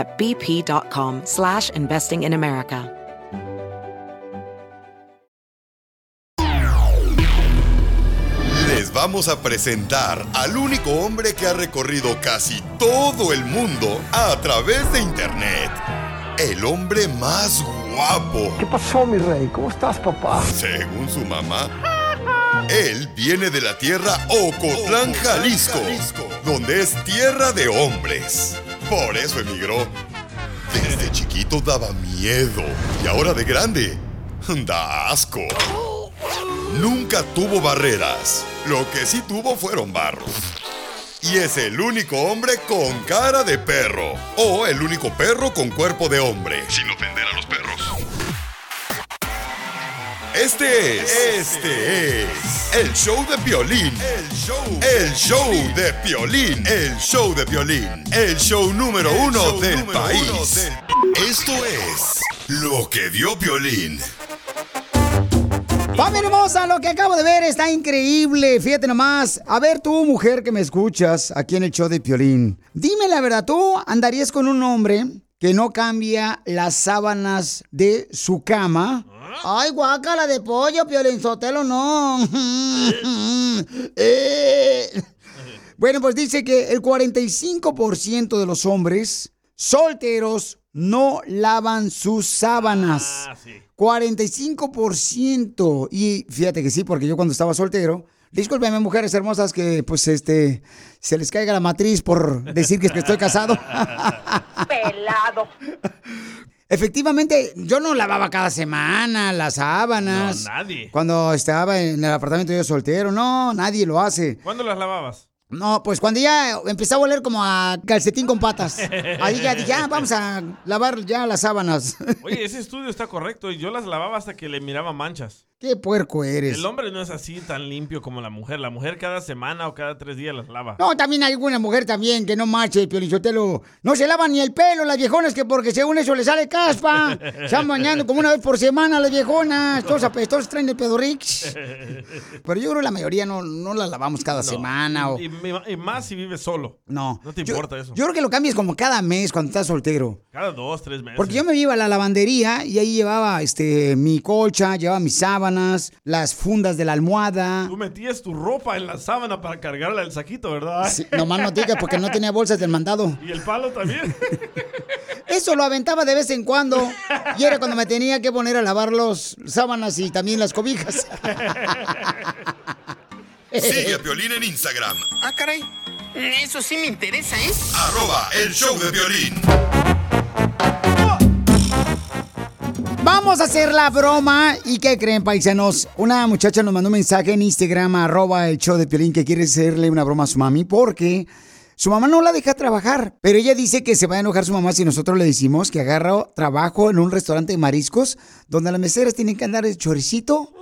at bp.com slash investing in America. Les vamos a presentar al único hombre que ha recorrido casi todo el mundo a través de internet. El hombre más guapo. ¿Qué pasó, mi rey? ¿Cómo estás, papá? Según su mamá. Él viene de la tierra Ocotlán, Jalisco, donde es tierra de hombres. Por eso emigró. Desde chiquito daba miedo y ahora de grande da asco. Nunca tuvo barreras. Lo que sí tuvo fueron barros. Y es el único hombre con cara de perro. O el único perro con cuerpo de hombre. Sin ofender a los perros. Este es. Este es. El show de violín. El show. El show de violín. El show de violín. El show número uno del país. Esto es. Lo que dio violín. Familia hermosa, lo que acabo de ver está increíble. Fíjate nomás. A ver, tú, mujer que me escuchas aquí en el show de Piolín. Dime la verdad, ¿tú andarías con un hombre que no cambia las sábanas de su cama? Ay, guácala de pollo, Piolín Sotelo, no. Eh. Bueno, pues dice que el 45% de los hombres solteros no lavan sus sábanas. 45%. Y fíjate que sí, porque yo cuando estaba soltero, discúlpeme mujeres hermosas que pues este se les caiga la matriz por decir que, es que estoy casado. Pelado. Efectivamente, yo no lavaba cada semana las sábanas. No, nadie. Cuando estaba en el apartamento yo soltero, no, nadie lo hace. ¿Cuándo las lavabas? No, pues cuando ya empezó a oler como a calcetín con patas. Ahí ya dije, ah, vamos a lavar ya las sábanas. Oye, ese estudio está correcto. Yo las lavaba hasta que le miraba manchas. Qué puerco eres. El hombre no es así tan limpio como la mujer. La mujer cada semana o cada tres días las lava. No, también hay alguna mujer también que no marche, Piolichotelo. No se lava ni el pelo las viejonas que porque según eso le sale caspa. Están bañando como una vez por semana las viejonas. Todos apestos traen el pedorrix. Pero yo creo que la mayoría no, no las lavamos cada semana. O... Y, y más si vives solo. No. No te Yo- importa eso. Yo creo que lo cambies como cada mes cuando estás soltero. Cada dos, tres meses. Porque yo me iba a la lavandería y ahí llevaba este mi colcha, llevaba mis sábanas, las fundas de la almohada. Tú metías tu ropa en la sábana para cargarla al saquito, ¿verdad? Sí, nomás no digas porque no tenía bolsas del mandado. Y el palo también. Eso lo aventaba de vez en cuando y era cuando me tenía que poner a lavar los sábanas y también las cobijas. Sigue a Violín en Instagram. Ah, caray. Eso sí me interesa, ¿eh? Arroba el show de violín. Vamos a hacer la broma. ¿Y qué creen, paisanos? Una muchacha nos mandó un mensaje en Instagram, arroba el show de Piolín, que quiere hacerle una broma a su mami porque su mamá no la deja trabajar. Pero ella dice que se va a enojar su mamá si nosotros le decimos que agarra trabajo en un restaurante de mariscos donde las meseras tienen que andar de choricito.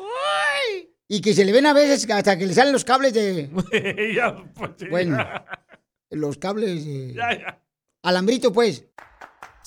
Y que se le ven a veces hasta que le salen los cables de... Pues. Bueno, los cables de... Alambrito, pues.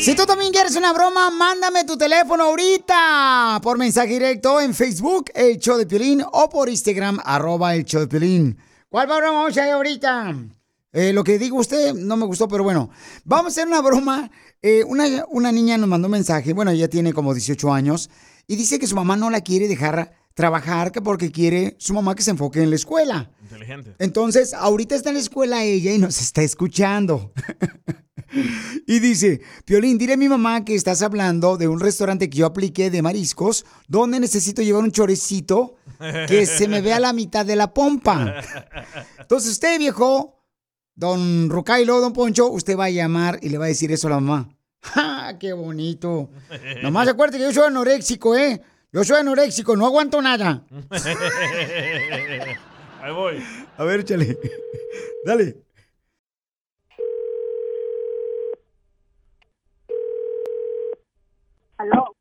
Si tú también quieres una broma, mándame tu teléfono ahorita por mensaje directo en Facebook, El Show de Piolín, o por Instagram, arroba El Show de Piolín. ¿Cuál broma vamos a hacer ahorita? Eh, lo que digo usted no me gustó, pero bueno. Vamos a hacer una broma. Eh, una, una niña nos mandó un mensaje, bueno, ella tiene como 18 años, y dice que su mamá no la quiere dejar trabajar que porque quiere su mamá que se enfoque en la escuela. Inteligente. Entonces, ahorita está en la escuela ella y nos está escuchando. y dice, Piolín, dile a mi mamá que estás hablando de un restaurante que yo apliqué de mariscos, donde necesito llevar un chorecito que se me vea la mitad de la pompa. Entonces, usted, viejo, don Rucailo, don Poncho, usted va a llamar y le va a decir eso a la mamá. ¡Ja! ¡Qué bonito! Nomás acuérdate que yo soy anoréxico, ¿eh? Yo soy anoréxico, no aguanto nada. Ahí voy. A ver, échale. Dale. ¿Aló?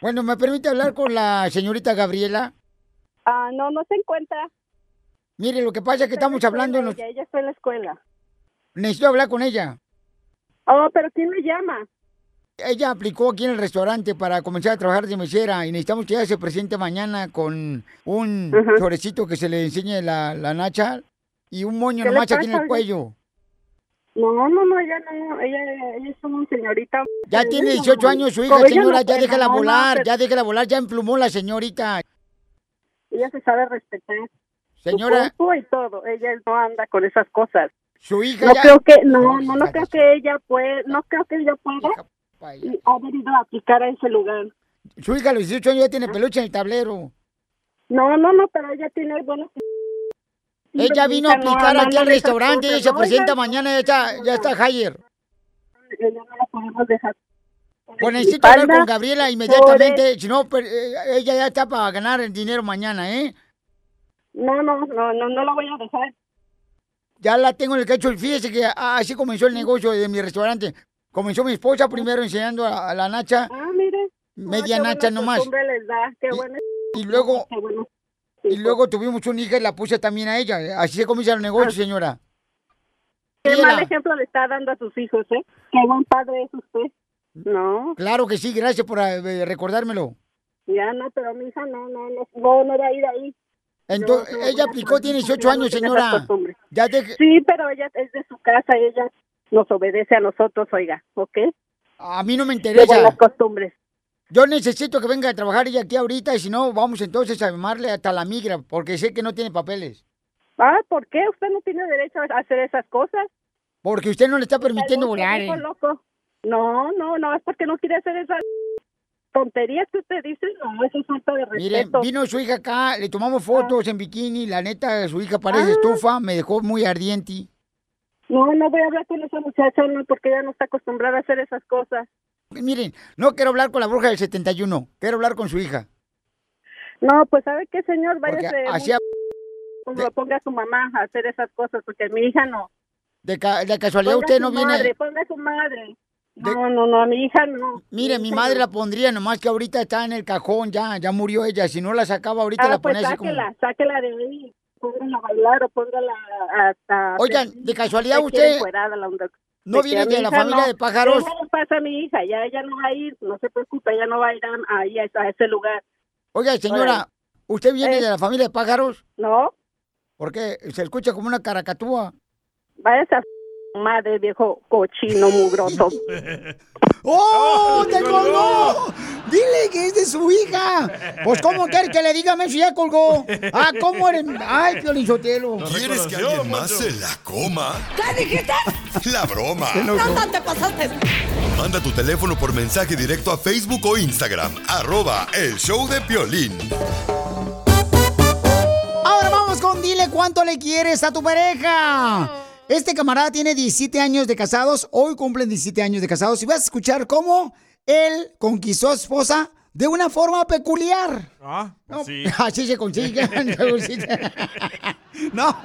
Bueno, ¿me permite hablar con la señorita Gabriela? Ah, no, no se encuentra. Mire, lo que pasa es que estamos hablando... Ella, ella está en la escuela. Necesito hablar con ella. Oh, pero ¿quién le llama? Ella aplicó aquí en el restaurante para comenzar a trabajar de mesera y necesitamos que ella se presente mañana con un Ajá. florecito que se le enseñe la, la nacha y un moño ¿Qué le nomás aquí en el cuello. No, no, no, ella no. Ella, ella es una señorita. Ya tiene no- 18 años su hija, señora, no ya déjala no, no, volar, pero ya déjala volar, ya emplumó la señorita. Ella se sabe respetar. Señora, Su y todo. Ella no anda con esas cosas. su hija No ya... creo que, no, no, no creo que ella puede, no creo que ella pueda y haber ido a aplicar a ese lugar. Su hija a los 18 años ya tiene peluche en el tablero. No, no, no, pero ella tiene buenos. Ella vino a no, aquí no, al restaurante y se presenta mañana, ya está, ya está. Ella no la podemos dejar. Pues necesito hablar con Gabriela inmediatamente, si no, pues, eh, ella ya está para ganar el dinero mañana, ¿eh? No, no, no, no, no la voy a dejar. Ya la tengo en el cacho. Fíjese que ah, así comenzó el negocio de mi restaurante. Comenzó mi esposa primero enseñando a, a la nacha, Ah, mire. media qué nacha nomás. les da, qué bueno. Y luego, Qué bueno. Y luego tuvimos una hija y la puse también a ella. Así se comienza el negocio, señora. Qué Mira. mal ejemplo le está dando a sus hijos, ¿eh? Qué buen padre es usted. No, Claro que sí, gracias por eh, recordármelo. ya no, pero mi hija no, no, no, no, no va a ir ahí. Entonces, No, no, ella aplicó, tiene no, 18 no años, señora. Ya deje- Sí, pero ella es de su casa, ella nos obedece a nosotros, oiga, ¿ok? A mí no me interesa. costumbres. Yo necesito que venga a trabajar ella aquí ahorita y si no, vamos entonces a llamarle hasta la migra, porque sé que no tiene papeles. Ah, ¿por qué? Usted no tiene derecho a hacer esas cosas. Porque usted no le está permitiendo volar. eh. loco. No, no, no, es porque no quiere hacer esas tonterías que usted dice. No, eso es falta de Mire, respeto. vino su hija acá, le tomamos fotos en bikini, la neta, su hija parece Ah. estufa, me dejó muy ardiente. No, no voy a hablar con esa muchacha, no, porque ella no está acostumbrada a hacer esas cosas. Miren, no quiero hablar con la bruja del 71, quiero hablar con su hija. No, pues ¿sabe qué, señor? Váyase, así a- ponga, ponga a su mamá a hacer esas cosas, porque mi hija no. de, ca- de casualidad Ponga usted no viene... Madre, ponga a su madre. De- No, no, no, a mi hija no. Mire, mi madre la pondría, nomás que ahorita está en el cajón, ya, ya murió ella. Si no la sacaba ahorita Ah, la pues ponía así como... sáquela, sáquela de ahí. Póngala a bailar o póngala hasta... Oigan, de casualidad usted la. No viene a de la familia no. de pájaros. Déjale pasa a mi hija, ya ella no va a ir, no se preocupe, ella no va a ir a, ahí a, a ese lugar. Oiga, señora, ¿usted viene Eh. de la familia de pájaros? No, Porque se escucha como una caracatúa. váyase a madre, viejo cochino mugroso. ¡Oh! ¡Te colgó! Dile que es de su hija. Pues, ¿cómo quiere que le diga eso? Ya colgó. Ah, ¿cómo eres? Ay, Piolinsotelo. ¿Quieres que alguien más se la coma? ¿Qué dijiste? La broma. No, no te pasaste. Manda tu teléfono por mensaje directo a Facebook o Instagram. Arroba el show de Piolín. Ahora vamos con dile cuánto le quieres a tu pareja. Este camarada tiene 17 años de casados. Hoy cumplen 17 años de casados. Y vas a escuchar cómo él conquistó a su esposa de una forma peculiar. Ah, No, sí. Así se consigue. no.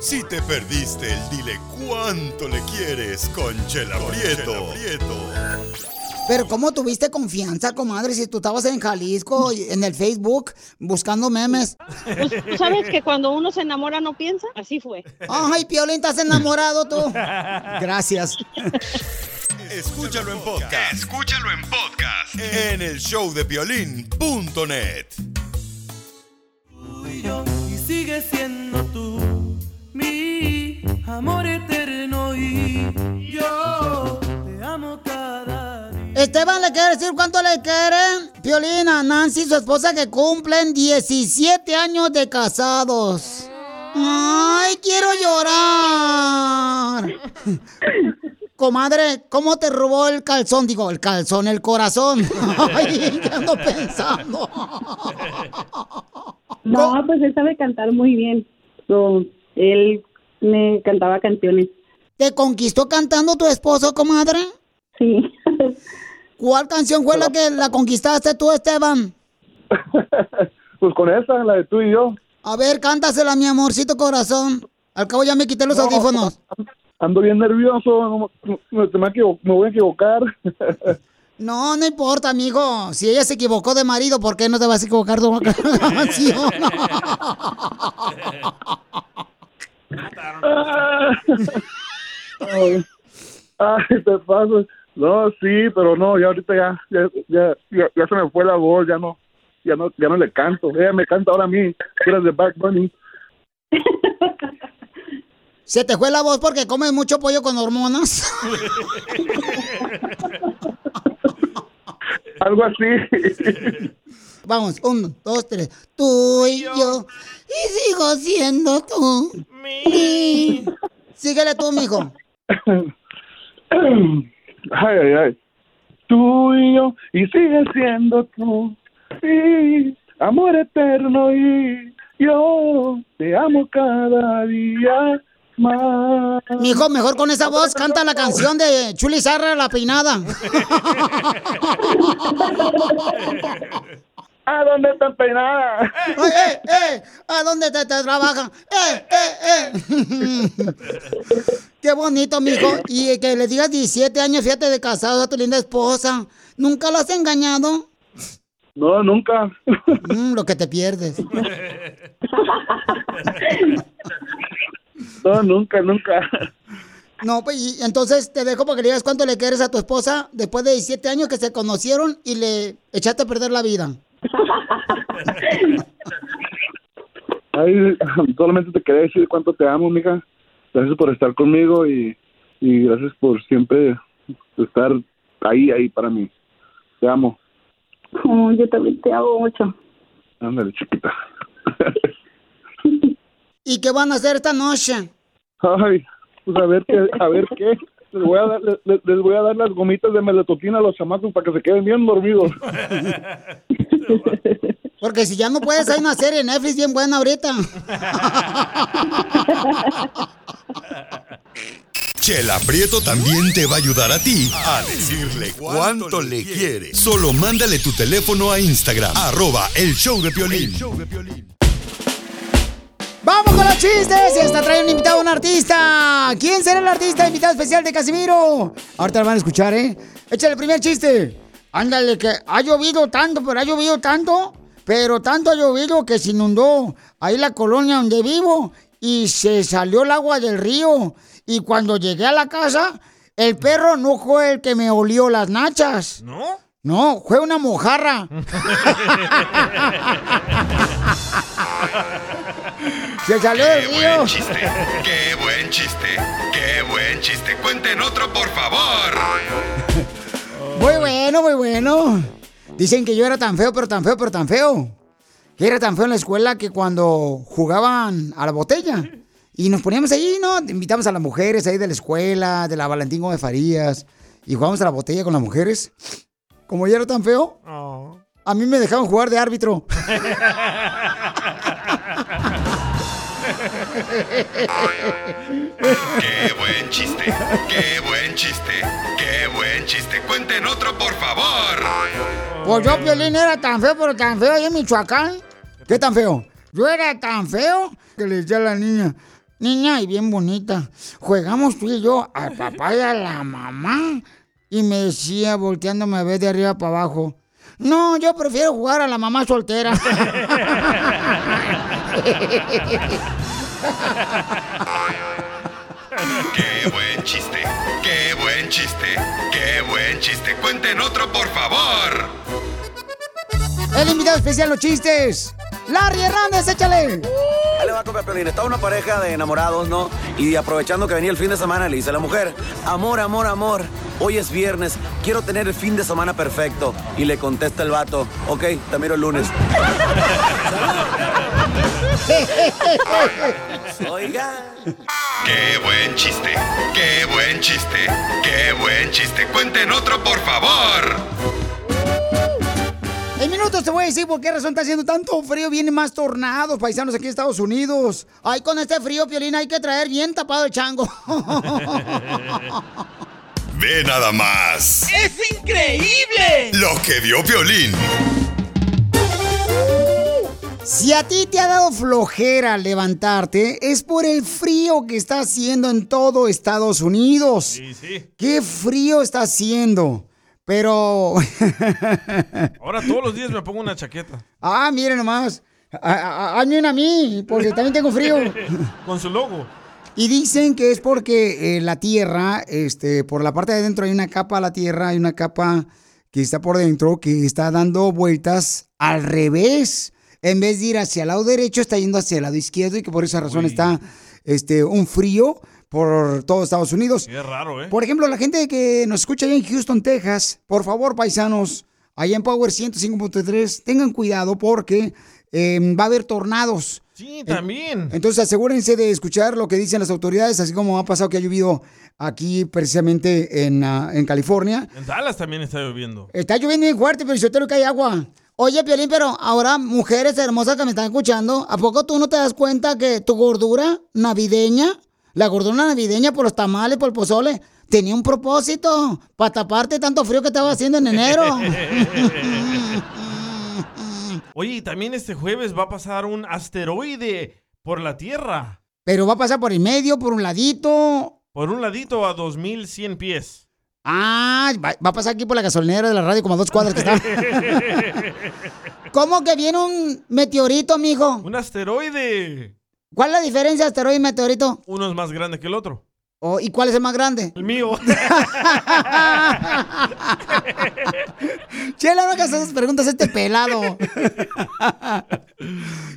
Si te perdiste el dile cuánto le quieres con Chela Prieto. Pero ¿cómo tuviste confianza, comadre, si tú estabas en Jalisco, en el Facebook, buscando memes? Pues, ¿tú ¿Sabes que cuando uno se enamora no piensa? Así fue. Ay, Piolín, ¿estás enamorado tú? Gracias. Escúchalo en podcast. Escúchalo en podcast. En el showdepiolín.net. y sigue siendo tú mi amor eterno y yo te amo cada día. Esteban le quiere decir cuánto le quiere. Piolina, Nancy, su esposa que cumplen 17 años de casados. Ay, quiero llorar. Comadre, ¿cómo te robó el calzón? Digo, el calzón, el corazón. Ay, ¿qué ando pensando? No, pues él sabe cantar muy bien. So, él me cantaba canciones. ¿Te conquistó cantando tu esposo, comadre? Sí. ¿Cuál canción fue la que la conquistaste tú, Esteban? Pues con esa, la de tú y yo. A ver, cántasela, mi amorcito corazón. Al cabo ya me quité los No. audífonos. Ando bien nervioso, me, me voy a equivocar. No, no importa, amigo. Si ella se equivocó de marido, ¿por qué no te vas a equivocar de una canción? Ay, ay, te paso. No, sí, pero no, ya ahorita ya, ya, ya, ya, ya se me fue la voz, ya no, ya no, ya no le canto. Ella me canta ahora a mí, tú eres de Back Bunny. ¿Se te fue la voz porque comes mucho pollo con hormonas? Algo así. Vamos, uno, dos, tres. Tú y yo. Y sigo siendo tú. Mi. Síguele tú, mijo. Ay, ay, ay. Tú y yo, y sigue siendo tú. Sí, amor eterno y yo te amo cada día más. Mijo, mejor con esa voz canta la canción de Chuli Zarra, La Peinada. ¿A dónde están peinadas? ¡Eh, eh, eh! ¿A dónde te, te trabajan? ¡Eh, eh, eh! Qué bonito, mijo. Y que le digas 17 años, fíjate, de casado a tu linda esposa. ¿Nunca lo has engañado? No, nunca. Mm, lo que te pierdes. No, nunca, nunca. No, pues y entonces te dejo para que le digas cuánto le quieres a tu esposa después de 17 años que se conocieron y le echaste a perder la vida. Ay, solamente te quería decir cuánto te amo, mija. Gracias por estar conmigo y, y gracias por siempre estar ahí, ahí para mí. Te amo. Oh, yo también te amo mucho. Ándale, chiquita. ¿Y qué van a hacer esta noche? Ay, pues a ver qué, a ver qué. Les voy a dar, les, les voy a dar las gomitas de melatotina a los chamacos para que se queden bien dormidos. Porque si ya no puedes, hay una serie en Netflix bien buena ahorita. Chela Prieto también te va a ayudar a ti a decirle cuánto le quiere. Solo mándale tu teléfono a Instagram, arroba el show de Piolín. ¡Vamos con los chistes! Se está trayendo un invitado, un artista. ¿Quién será el artista invitado especial de Casimiro? Ahorita lo van a escuchar, ¿eh? Échale el primer chiste. Ándale, que ha llovido tanto, pero ha llovido tanto, pero tanto ha llovido que se inundó ahí la colonia donde vivo y se salió el agua del río. Y cuando llegué a la casa, el perro no fue el que me olió las nachas. ¿No? No, fue una mojarra. Se salió del Qué río. buen chiste, qué buen chiste, qué buen chiste. Cuenten otro, por favor. Muy bueno, muy bueno. Dicen que yo era tan feo, pero tan feo, pero tan feo. Que era tan feo en la escuela que cuando jugaban a la botella y nos poníamos ahí, ¿no? Invitamos a las mujeres ahí de la escuela, de la Valentín Gómez Farías, y jugábamos a la botella con las mujeres. Como yo era tan feo, a mí me dejaban jugar de árbitro. Qué buen chiste, qué buen chiste, qué buen chiste. Cuenten otro, por favor. Pues yo, Piolín, era tan feo, pero tan feo ahí en Michoacán. ¿Qué tan feo? Yo era tan feo que le decía a la niña, niña y bien bonita, jugamos tú y yo al papá y a la mamá. Y me decía, volteándome a ver de arriba para abajo, no, yo prefiero jugar a la mamá soltera. Qué buen chiste, qué buen chiste, qué buen chiste! ¡Cuenten otro, por favor! El invitado especial, los chistes. Larry Hernández, échale. Ahí le va a Piolín. Estaba una pareja de enamorados, ¿no? Y aprovechando que venía el fin de semana, le dice a la mujer, amor, amor, amor, hoy es viernes, quiero tener el fin de semana perfecto. Y le contesta el vato, ok, te miro el lunes. Oiga. ¡Qué buen chiste! ¡Qué buen chiste! ¡Qué buen chiste! ¡Cuenten otro, por favor! En minutos te voy a decir por qué razón está haciendo tanto frío. Vienen más tornados, paisanos, aquí en Estados Unidos. Ay, con este frío, Piolín, hay que traer bien tapado el chango. Ve nada más ¡Es increíble! lo que vio Piolín. Si a ti te ha dado flojera levantarte, es por el frío que está haciendo en todo Estados Unidos. Sí, sí. ¡Qué frío está haciendo! Pero... Ahora todos los días me pongo una chaqueta. ah, miren nomás. A- a- Hazme una a mí, porque también tengo frío. Con su logo. Y dicen que es porque eh, la Tierra, este, por la parte de adentro hay una capa a la Tierra, hay una capa que está por dentro que está dando vueltas al revés. En vez de ir hacia el lado derecho, está yendo hacia el lado izquierdo y que por esa razón está este, un frío por todo Estados Unidos. Qué raro, ¿eh? Por ejemplo, la gente que nos escucha allá en Houston, Texas, por favor, paisanos, allá en Power 105.3, tengan cuidado porque eh, va a haber tornados. Sí, también. Entonces asegúrense de escuchar lo que dicen las autoridades, así como ha pasado que ha llovido aquí precisamente en, ah, en California. En Dallas también está lloviendo. Está lloviendo bien fuerte, pero yo te lo que hay agua. Oye, Piolín, pero ahora, mujeres hermosas que me están escuchando, ¿a poco tú no te das cuenta que tu gordura navideña, la gordura navideña por los tamales, por el pozole, tenía un propósito para taparte tanto frío que estaba haciendo en enero? Oye, y también este jueves va a pasar un asteroide por la Tierra. Pero va a pasar por el medio, por un ladito. Por un ladito a 2100 pies. Ah, va, va a pasar aquí por la gasolinera de la radio, como a dos cuadras que está. ¿Cómo que viene un meteorito, mijo? Un asteroide. ¿Cuál es la diferencia asteroide y meteorito? Uno es más grande que el otro. Oh, ¿Y cuál es el más grande? El mío. Chela, no hagas esas preguntas este pelado.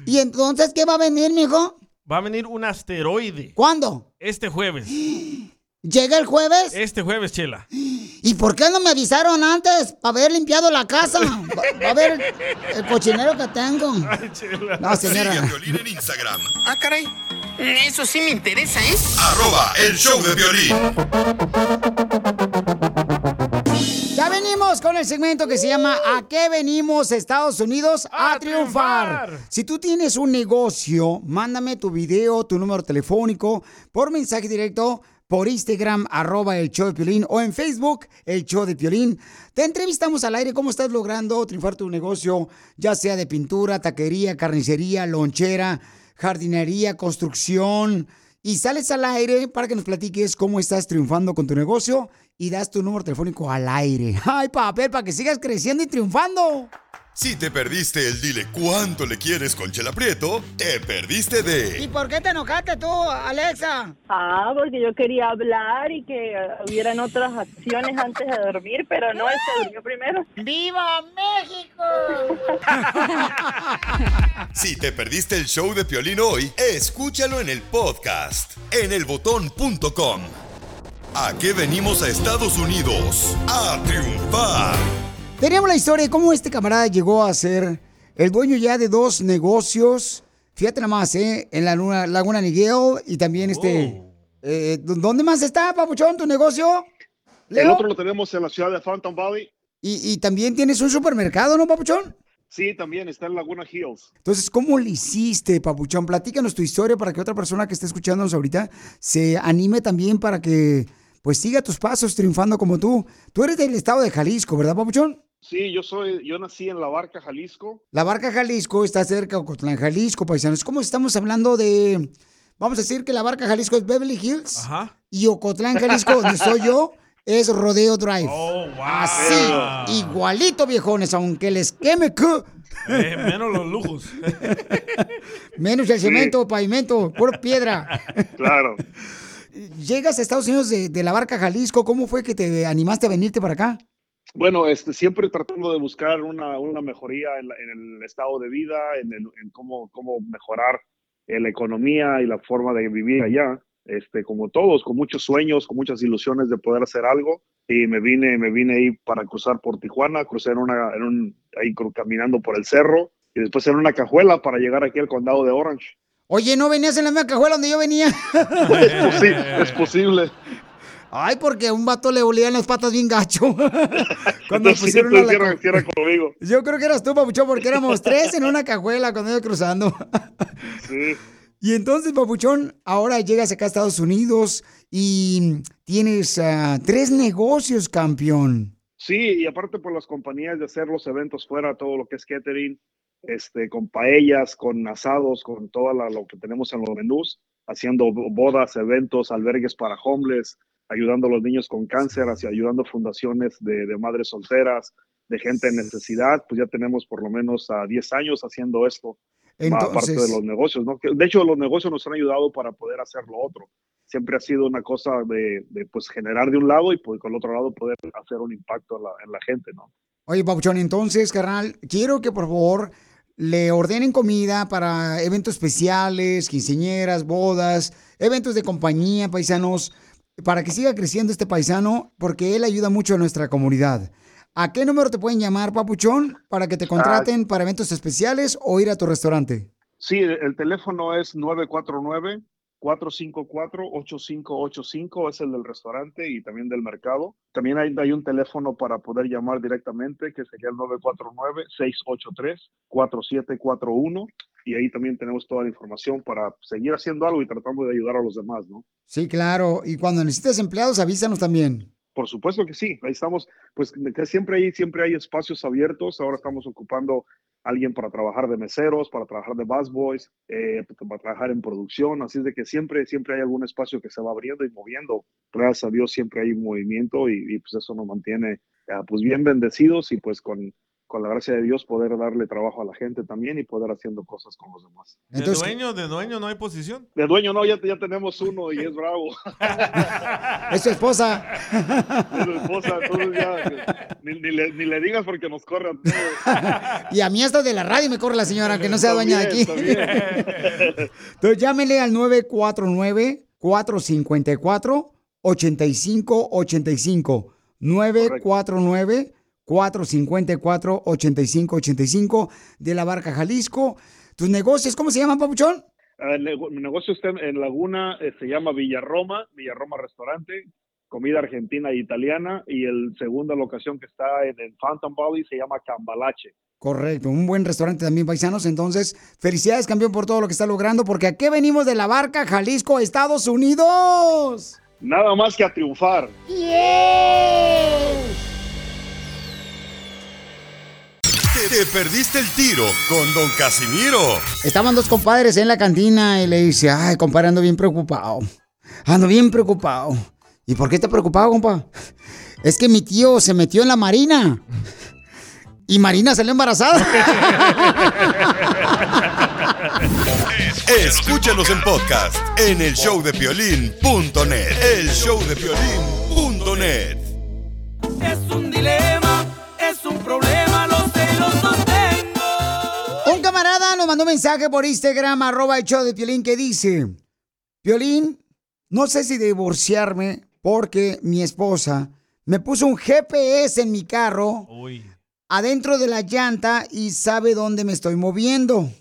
¿Y entonces qué va a venir, mijo? Va a venir un asteroide. ¿Cuándo? Este jueves. ¿Llega el jueves? Este jueves, Chela. ¿Y por qué no me avisaron antes? Para haber limpiado la casa. A ver el cochinero que tengo. No, señora. Sigue a Piolín en Instagram. Ah, caray. Eso sí me interesa, ¿eh? Arroba el show de violín. Ya venimos con el segmento que se llama ¿A qué venimos Estados Unidos a, triunfar? triunfar. Si tú tienes un negocio, mándame tu video, tu número telefónico por mensaje directo por Instagram, arroba el show de Piolín, o en Facebook, el show de Piolín. Te entrevistamos al aire cómo estás logrando triunfar tu negocio, ya sea de pintura, taquería, carnicería, lonchera, jardinería, construcción. Y sales al aire para que nos platiques cómo estás triunfando con tu negocio y das tu número telefónico al aire. ¡Ay, papel, para que sigas creciendo y triunfando! Si te perdiste el dile cuánto le quieres con Chela Prieto, te perdiste ¿Y de por qué te enojaste tú, Alexa? Ah, porque yo quería hablar y que hubieran otras acciones antes de dormir, pero no, él se durmió primero. ¡Viva México! Si te perdiste el show de Piolín hoy, escúchalo en el podcast en elbotón.com. ¿A qué venimos a Estados Unidos? A triunfar. Teníamos la historia de cómo este camarada llegó a ser el dueño ya de dos negocios. Fíjate nada más, ¿eh? En la luna- Laguna Niguel y también este... eh, ¿Dónde más está, Papuchón, tu negocio? El otro lo tenemos en la ciudad de Fountain Valley. Y, y también tienes un supermercado, ¿no, Papuchón? Sí, también está en Laguna Hills. Entonces, ¿cómo le hiciste, Papuchón? Platícanos tu historia para que otra persona que esté escuchándonos ahorita se anime también para que pues siga tus pasos triunfando como tú. Tú eres del estado de Jalisco, ¿verdad, Papuchón? Sí, yo soy, yo nací en La Barca, Jalisco. La Barca Jalisco está cerca de Ocotlán, Jalisco, paisanos. ¿Cómo estamos hablando de... Vamos a decir que la Barca Jalisco es Beverly Hills Ajá. y Ocotlán, Jalisco, donde soy yo, es Rodeo Drive. Oh, wow. Así, igualito, viejones, aunque les queme que... Eh, menos los lujos. Menos el Sí. cemento, pavimento, pura piedra. Claro. Llegas a Estados Unidos de, de la Barca Jalisco, ¿cómo fue que te animaste a venirte para acá? Bueno, este, siempre tratando de buscar una, una mejoría en, la- en el estado de vida, en, el- en cómo, cómo mejorar eh, la economía y la forma de vivir allá. Este, como todos, con muchos sueños, con muchas ilusiones de poder hacer algo. Y me vine, me vine ahí para cruzar por Tijuana, crucé en una, en un, ahí caminando por el cerro y después en una cajuela para llegar aquí al condado de Orange. Oye, ¿no venías en la misma cajuela donde yo venía? es, posi- es posible. Ay, porque a un vato le olían las patas bien gacho. Cuando Entonces, pusieron la conmigo. Yo creo que eras tú, Papuchón, porque éramos tres en una cajuela cuando iba cruzando. Sí. Y entonces, Papuchón, ahora llegas acá a Estados Unidos y tienes ah, tres negocios, campeón. Sí, y aparte por las compañías de hacer los eventos fuera, todo lo que es catering, este, con paellas, con asados, con todo lo que tenemos en los menús, haciendo bo- bodas, eventos, albergues para homeless, ayudando a los niños con cáncer, así, ayudando fundaciones de, de madres solteras, de gente en necesidad, pues ya tenemos por lo menos a 10 años haciendo esto, ma- aparte de Entonces- los negocios, ¿no? De hecho, los negocios nos han ayudado para poder hacer lo otro. Siempre ha sido una cosa de, de, pues generar de un lado y pues, con el otro lado poder hacer un impacto en la, en la gente, ¿no? Oye, Papuchón, entonces, carnal, quiero que por favor le ordenen comida para eventos especiales, quinceañeras, bodas, eventos de compañía, paisanos, para que siga creciendo este paisano, porque él ayuda mucho a nuestra comunidad. ¿A qué número te pueden llamar, Papuchón, para que te contraten para eventos especiales o ir a tu restaurante? Sí, el el teléfono es 949-454-8585, es el del restaurante y también del mercado. También hay, hay un teléfono para poder llamar directamente, que sería el 949-683-4741. Y ahí también tenemos toda la información para seguir haciendo algo y tratando de ayudar a los demás, ¿no? Sí, claro. Y cuando necesites empleados, avísanos también. Por supuesto que sí, ahí estamos, pues siempre hay, siempre hay espacios abiertos, ahora estamos ocupando alguien para trabajar de meseros, para trabajar de busboys, eh, para trabajar en producción, así es de que siempre, siempre hay algún espacio que se va abriendo y moviendo, gracias a Dios siempre hay movimiento y, y, pues eso nos mantiene ah, pues bien bendecidos y pues con, con la gracia de Dios poder darle trabajo a la gente también y poder haciendo cosas con los demás. De dueño, de dueño no hay posición. De dueño no, ya, ya tenemos uno y es bravo. Es su esposa. Es su esposa, entonces ya ni, ni le, ni le digas porque nos corre a todos. Y a mí hasta de la radio me corre la señora, que no sea dueña de aquí. Entonces llámele al 949-454-8585. 949-454-8585 de la Barca Jalisco. ¿Tus negocios cómo se llaman, Papuchón? Nego- mi negocio está en, Laguna, eh, se llama Villarroma, Villarroma Restaurante, comida argentina e italiana, y el segunda locación que está en, en Fountain Valley se llama Cambalache. Correcto, un buen restaurante también, paisanos. Entonces, felicidades, campeón, por todo lo que está logrando, porque aquí venimos de la Barca Jalisco, Estados Unidos. Nada más que a triunfar. Te, te perdiste el tiro con Don Casimiro. Estaban dos compadres en la cantina y le dice, ay, compadre, ando bien preocupado. Ando bien preocupado. ¿Y por qué está preocupado, compa? Es que mi tío se metió en la marina. Y Marina salió embarazada. Escúchanos en podcast en el showdepiolín.net. El showdepiolín.net. nos mandó un mensaje por Instagram, arroba el show de Piolín, que dice, Piolín, no sé si divorciarme porque mi esposa me puso un GPS en mi carro adentro de la llanta y sabe dónde me estoy moviendo.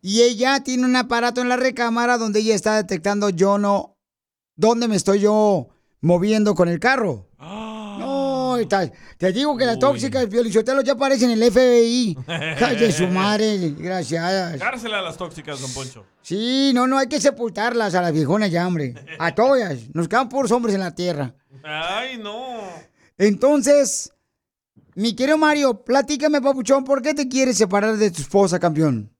Y ella tiene un aparato en la recámara donde ella está detectando yo no, dónde me estoy yo moviendo con el carro. No, está- te digo que la tóxica de Piolichotelo ya aparece en el FBI. Calle su madre, gracias. Cárcel a las tóxicas, don Poncho. Sí, no, no, hay que sepultarlas a las viejonas ya, hombre. A todas. Nos quedan puros hombres en la tierra. Ay, no. Entonces, mi querido Mario, platícame, papuchón, ¿por qué te quieres separar de tu esposa, campeón?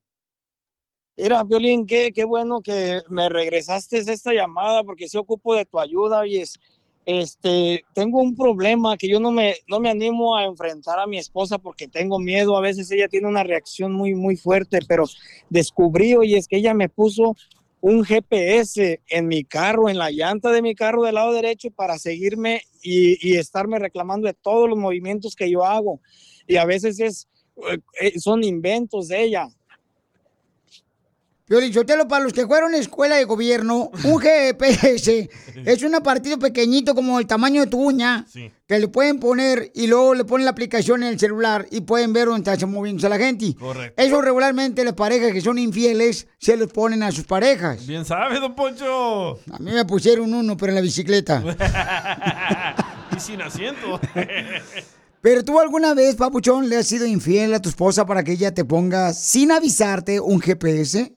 Mira, Violín, qué, qué bueno que me regresaste esta llamada porque sí ocupo de tu ayuda. Oye, es- este, tengo un problema que yo no me, no me animo a enfrentar a mi esposa porque tengo miedo. A veces ella tiene una reacción muy, muy fuerte, pero descubrí, oye, es que ella me puso un GPS en mi carro, en la llanta de mi carro del lado derecho para seguirme y, y estarme reclamando de todos los movimientos que yo hago. Y a veces es, eh, son inventos de ella. Piolichotelo, para los que fueron a escuela de gobierno, un GPS es un apartito pequeñito como el tamaño de tu uña que le pueden poner y luego le ponen la aplicación en el celular y pueden ver dónde está moviéndose la gente. Correcto. Eso regularmente las parejas que son infieles se los ponen a sus parejas. Bien sabe, don Poncho. A mí me pusieron uno, pero en la bicicleta. y sin asiento. Pero tú alguna vez, papuchón, le has sido infiel a tu esposa para que ella te ponga sin avisarte un GPS?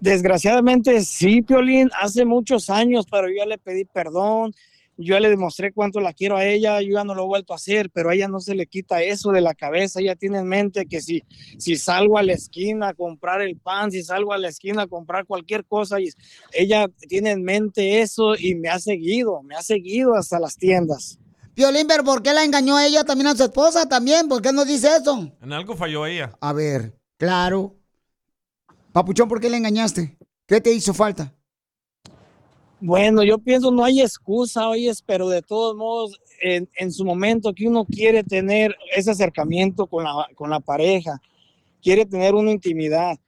Desgraciadamente sí, Piolín, hace muchos años, pero yo ya le pedí perdón, yo ya le demostré cuánto la quiero a ella, yo ya no lo he vuelto a hacer, pero a ella no se le quita eso de la cabeza, ella tiene en mente que si, si salgo a la esquina a comprar el pan, si salgo a la esquina a comprar cualquier cosa, y ella tiene en mente eso y me ha seguido, me ha seguido hasta las tiendas. Piolín, pero ¿por qué la engañó ella también a su esposa también? ¿Por qué no dice eso? En algo falló ella. A ver, claro. Papuchón, ¿por qué le engañaste? ¿Qué te hizo falta? Bueno, yo pienso no hay excusa, oyes, pero de todos modos, en, en su momento que uno quiere tener ese acercamiento con la, pareja, quiere tener una intimidad.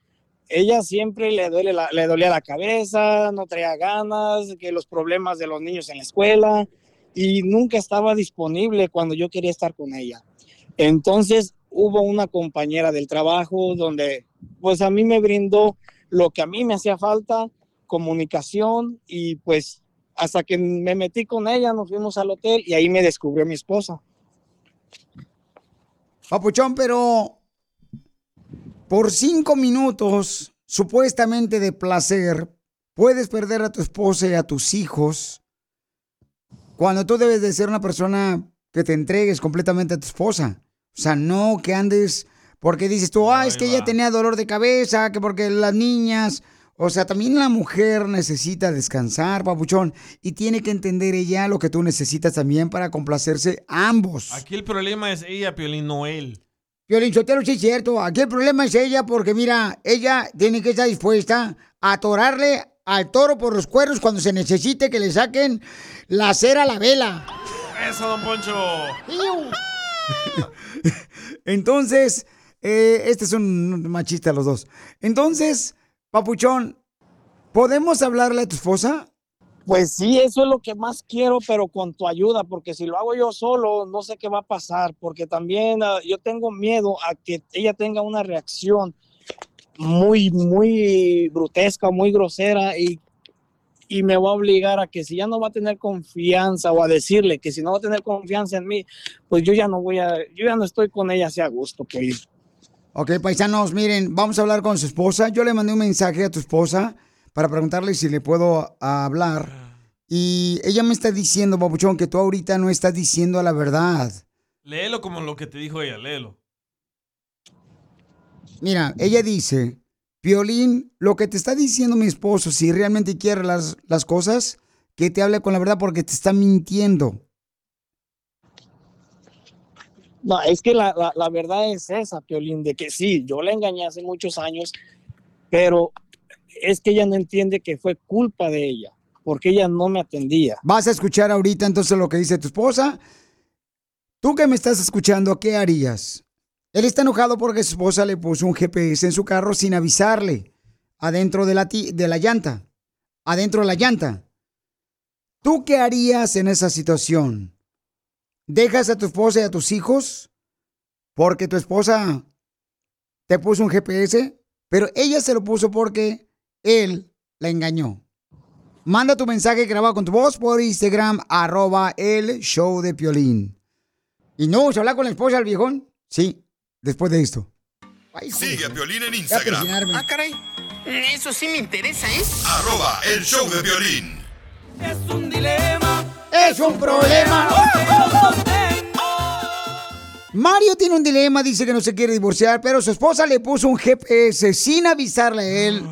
Ella siempre le, le dolía la cabeza, no traía ganas, que los problemas de los niños en la escuela, y nunca estaba disponible cuando yo quería estar con ella. Entonces hubo una compañera del trabajo donde pues a mí me brindó lo que a mí me hacía falta, comunicación y pues hasta que me metí con ella nos fuimos al hotel y ahí me descubrió mi esposa. Papuchón, pero por cinco minutos, supuestamente de placer, puedes perder a tu esposa y a tus hijos cuando tú debes de ser una persona que te entregues completamente a tu esposa. O sea, no que andes porque dices tú, ah, es que ella tenía dolor de cabeza, que porque las niñas... O sea, también la mujer necesita descansar, papuchón, y tiene que entender ella lo que tú necesitas también para complacerse ambos. Aquí el problema es ella, Piolín, no él. Piolín Sotelo, sí es cierto. Aquí el problema es ella porque, mira, ella tiene que estar dispuesta a atorarle al toro por los cuernos cuando se necesite que le saquen la cera a la vela. Eso, don Poncho. Entonces, eh, este es un machista los dos. Entonces, Papuchón, ¿podemos hablarle a tu esposa? Pues sí, eso es lo que más quiero, pero con tu ayuda, porque si lo hago yo solo, no sé qué va a pasar, porque también ah, yo tengo miedo a que ella tenga una reacción muy, muy grotesca, muy grosera y, y me va a obligar a que si ya no va a tener confianza o a decirle que si no va a tener confianza en mí, pues yo ya no voy a, yo ya no estoy con ella así a gusto, que Ok, paisanos, miren, vamos a hablar con su esposa. Yo le mandé un mensaje a tu esposa para preguntarle si le puedo hablar. Y ella me está diciendo, Papuchón, que tú ahorita no estás diciendo la verdad. Léelo como lo que te dijo ella, léelo. Mira, ella dice, Piolín, lo que te está diciendo mi esposo, si realmente quiere las, las cosas, que te hable con la verdad porque te está mintiendo. No, es que la, la, verdad es esa, Piolín, de que sí, yo la engañé hace muchos años, pero es que ella no entiende que fue culpa de ella, porque ella no me atendía. Vas a escuchar ahorita entonces lo que dice tu esposa. Tú que me estás escuchando, ¿qué harías? Él está enojado porque su esposa le puso un GPS en su carro sin avisarle, adentro de la, de la llanta, adentro de la llanta. ¿Tú qué harías en esa situación? ¿Dejas a tu esposa y a tus hijos porque tu esposa te puso un GPS? Pero ella se lo puso porque él la engañó. Manda tu mensaje grabado con tu voz por Instagram, arroba el show de Piolín. ¿Y no vamos a hablar con la esposa del viejón? Sí, después de esto. Sigue a Piolín en Instagram. Ah, caray. Eso sí me interesa, ¿eh? Arroba el show de violín. Es un dilema. Es un problema. Mario tiene un dilema, dice que no se quiere divorciar, pero su esposa le puso un GPS sin avisarle a él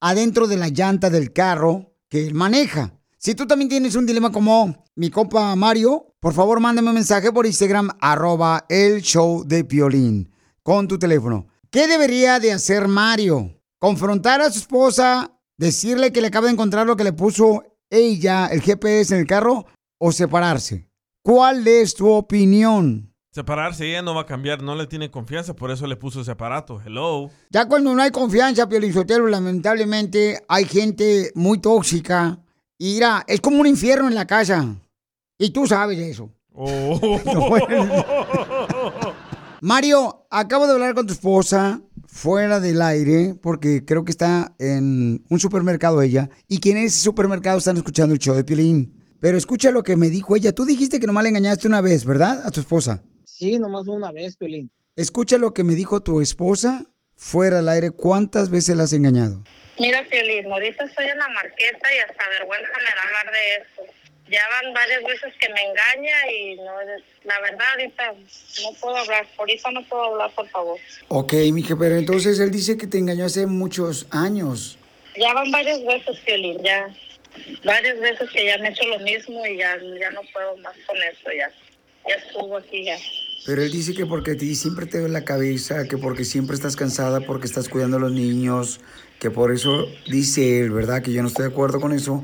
adentro de la llanta del carro que él maneja. Si tú también tienes un dilema como mi compa Mario, por favor mándame un mensaje por Instagram, arroba el show de Piolín, con tu teléfono. ¿Qué debería de hacer Mario? ¿Confrontar a su esposa decirle que le acaba de encontrar lo que le puso ella, el GPS en el carro, o separarse. ¿Cuál es tu opinión? Separarse, ella no va a cambiar, no le tiene confianza, por eso le puso ese aparato. Hello. Ya cuando no hay confianza, Piolizotelo, lamentablemente hay gente muy tóxica. Y mira, es como un infierno en la casa. Y tú sabes eso. Oh. Mario, acabo de hablar con tu esposa fuera del aire, porque creo que está en un supermercado ella. Y quien en ese supermercado están escuchando el show de Piolín. Pero escucha lo que me dijo ella. Tú dijiste que nomás le engañaste una vez, ¿verdad? A tu esposa. Sí, nomás una vez, Piolín. Escucha lo que me dijo tu esposa fuera del aire. ¿Cuántas veces la has engañado? Mira, Piolín, ahorita estoy en la marqueta y hasta vergüenza me da hablar de esto. Ya van varias veces que me engaña y no, la verdad ahorita no puedo hablar. Ahorita no puedo hablar, por favor. Ok, mija, pero entonces él dice que te engañó hace muchos años. Ya van varias veces, Piolín, ya. Varias veces que ya me he hecho lo mismo y ya, ya no puedo más con eso, ya. Ya estuvo aquí, ya. Pero él dice que porque a ti siempre te ve la cabeza, que porque siempre estás cansada, porque estás cuidando a los niños, que por eso dice él, ¿verdad? Que yo no estoy de acuerdo con eso,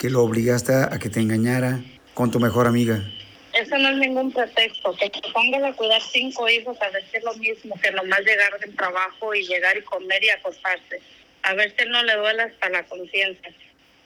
que lo obligaste a que te engañara con tu mejor amiga. Eso no es ningún pretexto. Que te pongas a cuidar cinco hijos a decir lo mismo que nomás llegar del trabajo y llegar y comer y acostarse. A ver si no le duele hasta la conciencia.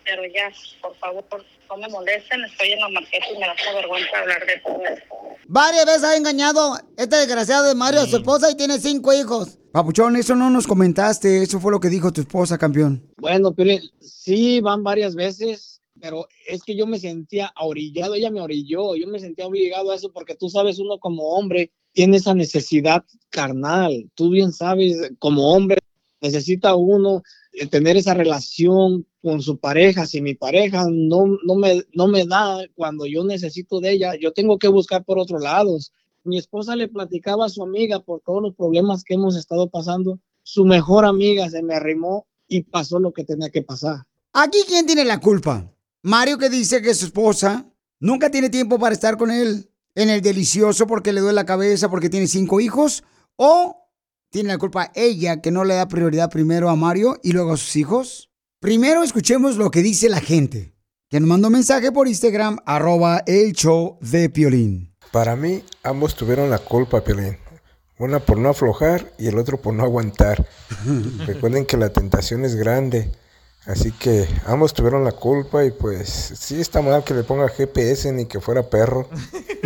Pero ya, por favor, no me molesten. Estoy en la marqueta y me da vergüenza hablar de todo esto. Varias veces ha engañado este desgraciado de Mario a su esposa y tiene cinco hijos. Papuchón, eso no nos comentaste, eso fue lo que dijo tu esposa, campeón. Bueno, pero sí van varias veces, pero es que yo me sentía orillado, ella me orilló, yo me sentía obligado a eso porque tú sabes, uno como hombre tiene esa necesidad carnal, tú bien sabes, como hombre necesita uno eh, tener esa relación con su pareja. Si mi pareja no, no, me, no me da cuando yo necesito de ella, yo tengo que buscar por otros lados. Mi esposa le platicaba a su amiga por todos los problemas que hemos estado pasando. Su mejor amiga se me arrimó y pasó lo que tenía que pasar. Aquí, ¿quién tiene la culpa? Mario que dice que su esposa nunca tiene tiempo para estar con él en el delicioso porque le duele la cabeza porque tiene cinco hijos o tiene la culpa ella que no le da prioridad primero a Mario y luego a sus hijos? Primero escuchemos lo que dice la gente. Que nos mandó mensaje por Instagram, arroba el show de Piolín. Para mí, ambos tuvieron la culpa, Piolín. Una por no aflojar y el otro por no aguantar. Recuerden que la tentación es grande. Así que ambos tuvieron la culpa y pues sí está mal que le ponga GPS ni que fuera perro.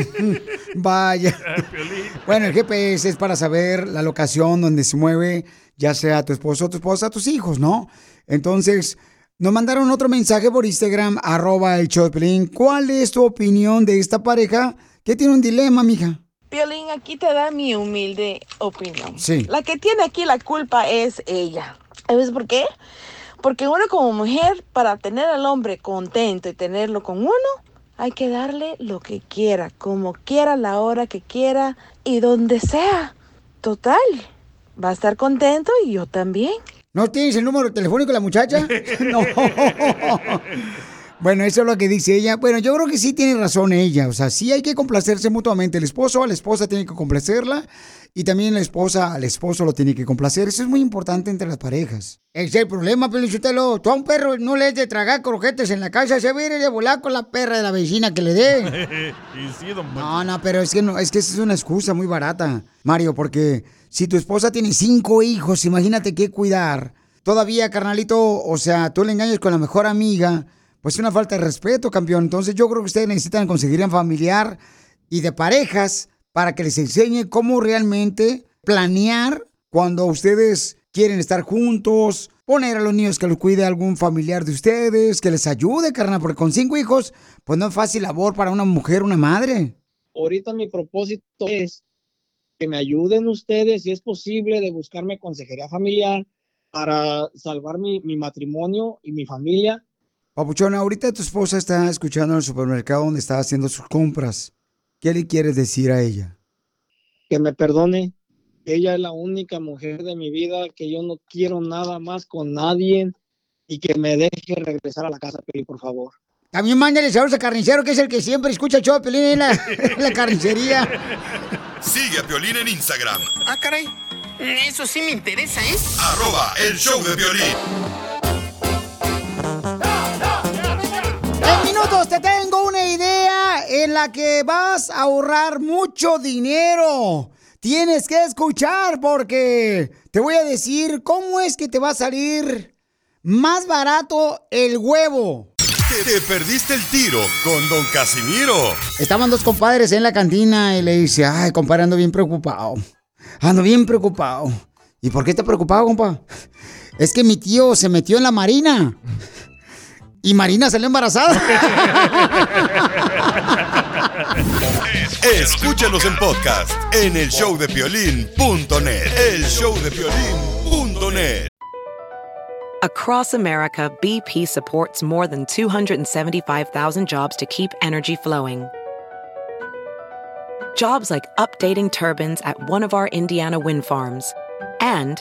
Vaya. Bueno, el GPS es para saber la locación donde se mueve, ya sea tu esposo, tu esposa, tus hijos, ¿no? Entonces, nos mandaron otro mensaje por Instagram, arroba el Choplin. ¿Cuál es tu opinión de esta pareja que tiene un dilema, mija? Piolín, aquí te da mi humilde opinión. Sí. La que tiene aquí la culpa es ella. ¿Sabes por qué? Porque uno como mujer, para tener al hombre contento y tenerlo con uno, hay que darle lo que quiera, como quiera, la hora que quiera y donde sea. Total, va a estar contento y yo también. ¿No tienes el número telefónico de la muchacha? no. Bueno, eso es lo que dice ella. Bueno, yo creo que sí tiene razón ella. O sea, sí hay que complacerse mutuamente. El esposo a la esposa tiene que complacerla y también la esposa al esposo lo tiene que complacer. Eso es muy importante entre las parejas. Ese es el problema, Pelichotelo. Tú a un perro no le has de tragar croquetes en la casa. Se viene de volar con la perra de la vecina que le dé. y sí, don No, no, pero es que no, es que esa es una excusa muy barata, Mario, porque si tu esposa tiene cinco hijos, imagínate qué cuidar. Todavía, carnalito, o sea, tú le engañas con la mejor amiga, pues es una falta de respeto, campeón. Entonces yo creo que ustedes necesitan conseguir un familiar y de parejas para que les enseñe cómo realmente planear cuando ustedes quieren estar juntos, poner a los niños que los cuide algún familiar de ustedes, que les ayude, carnal, porque con cinco hijos, pues no es fácil labor para una mujer, una madre. Ahorita mi propósito es que me ayuden ustedes, si es posible, de buscarme consejería familiar para salvar mi, mi matrimonio y mi familia. Papuchón, ahorita tu esposa está escuchando en el supermercado donde está haciendo sus compras. ¿Qué le quieres decir a ella? Que me perdone. Ella es la única mujer de mi vida, que yo no quiero nada más con nadie y que me deje regresar a la casa, Peli, por favor. También mándale saludos a Carnicero, que es el que siempre escucha el show de Pelín en la, en la carnicería. Sigue a Piolín en Instagram, Ah, caray. Eso sí me interesa, ¿eh? arroba el show de violín. Minutos te tengo una idea en la que vas a ahorrar mucho dinero. Tienes que escuchar porque te voy a decir cómo es que te va a salir más barato el huevo. Te, te perdiste el tiro con Don Casimiro. Estaban dos compadres en la cantina y le dice, ay, compadre, ando bien preocupado. Ando bien preocupado. ¿Y por qué está preocupado, compa? Es que mi tío se metió en la marina. Y Marina salió embarazada. Escúchanos en podcast en el showdepiolín.net. El showdepiolín.net. Across America, BP supports more than 275,000 jobs to keep energy flowing. Jobs like updating turbines at one of our Indiana wind farms and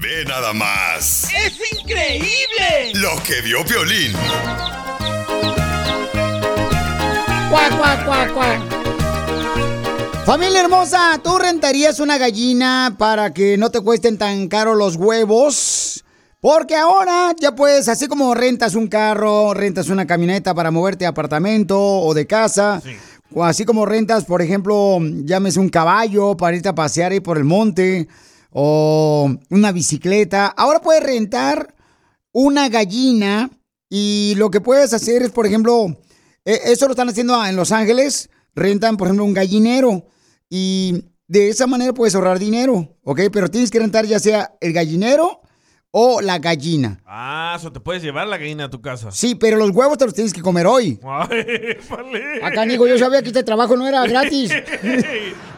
Ve nada más. ¡Es increíble! Lo que vio Piolín. ¡Cuac, cuac, cuac, cuac! Familia hermosa, ¿tú rentarías una gallina para que no te cuesten tan caro los huevos? Porque ahora ya puedes, así como rentas un carro, rentas una camioneta para moverte de apartamento o de casa, o así como rentas, por ejemplo, llámese un caballo para irte a pasear ahí por el monte, o una bicicleta. Ahora puedes rentar una gallina y lo que puedes hacer es, por ejemplo, eh, eso lo están haciendo en Los Ángeles, rentan, por ejemplo, un gallinero y de esa manera puedes ahorrar dinero, ¿ok? Pero tienes que rentar ya sea el gallinero o la gallina. Ah, eso te puedes llevar la gallina a tu casa. Sí, pero los huevos te los tienes que comer hoy. Ay, vale. Acá, Nico, yo sabía que este trabajo no era gratis.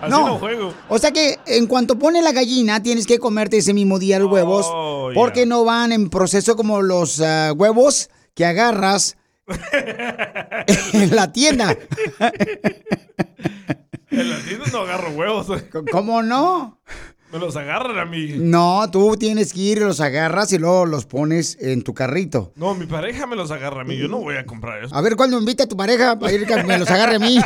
Así No. no juego. O sea que en cuanto pone la gallina, tienes que comerte ese mismo día los huevos. Oh, porque no van en proceso como los ah, huevos que agarras en la tienda. En la tienda no agarro huevos. ¿Cómo no? Me los agarran a mí. No, tú tienes que ir, los agarras y luego los pones en tu carrito. No, mi pareja me los agarra a mí. Yo no voy a comprar eso. A ver cuándo invita a tu pareja para ir que me los agarre a mí.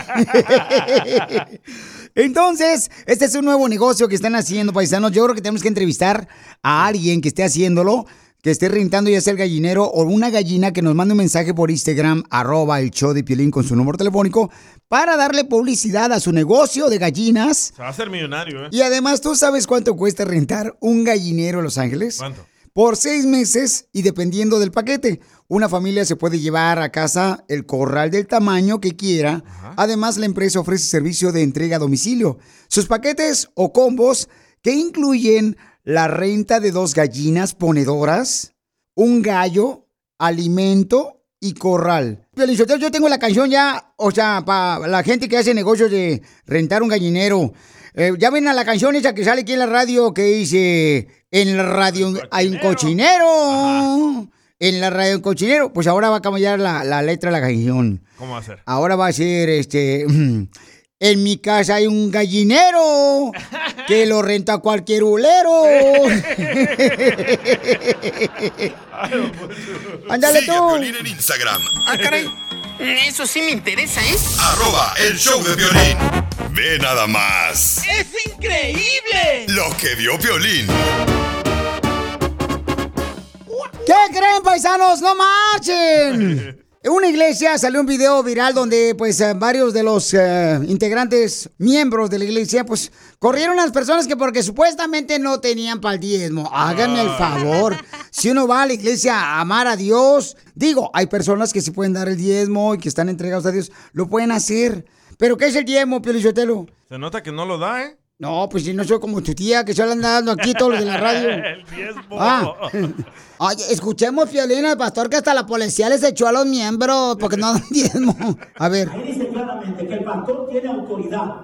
Entonces, este es un nuevo negocio que están haciendo, paisanos. Yo creo que tenemos que entrevistar a alguien que esté haciéndolo, que esté rentando ya sea el gallinero o una gallina que nos mande un mensaje por Instagram, arroba el show de Piolín con su número telefónico, para darle publicidad a su negocio de gallinas. Se va a hacer millonario, ¿eh? Y además, ¿tú sabes cuánto cuesta rentar un gallinero en Los Ángeles? ¿Cuánto? Por seis meses y dependiendo del paquete. Una familia se puede llevar a casa el corral del tamaño que quiera. Además, la empresa ofrece servicio de entrega a domicilio. Sus paquetes o combos que incluyen la renta de dos gallinas ponedoras, un gallo, alimento y corral. Yo tengo la canción ya, o sea, para la gente que hace negocios de rentar un gallinero. Eh, ya ven a la canción esa que sale aquí en la radio que dice, en la radio hay un cochinero. En la radio un cochinero. Pues ahora va a cambiar la, la letra de la canción. ¿Cómo va a ser? Ahora va a ser este. En mi casa hay un gallinero que lo renta a cualquier hulero. Ándale tú. En Instagram. Ah, caray. Eso sí me interesa, ¿eh? Arroba el show de violín. Ve nada más. ¡Es increíble! Lo que vio Piolín. ¿Qué creen, paisanos? ¡No marchen! En una iglesia salió un video viral donde pues eh, varios de los eh, integrantes, miembros de la iglesia, pues corrieron a las personas que porque supuestamente no tenían para el diezmo. Háganme el favor. Si uno va a la iglesia a amar a Dios, digo, hay personas que se pueden dar el diezmo y que están entregados a Dios, lo pueden hacer. Pero ¿qué es el diezmo, Pio? Se nota que no lo da, ¿eh? No, pues si no soy como tu tía que solo anda dando aquí todos los de la radio. El diezmo. Ah. Oye, escuchemos, Fiolina, el pastor, que hasta la policía les echó a los miembros porque no dan diezmo. A ver. Ahí dice claramente que el pastor tiene autoridad.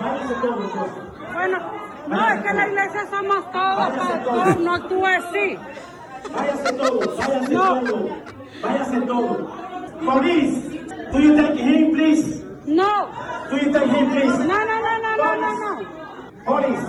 Váyase todos. Bueno, no, es que en la iglesia somos todos, pastor, no actúe así. Váyase todos, váyase No. todos. Váyase todos. Police, do you take him, please? No. Him, please? No, no, no, no, no, no, no. Police,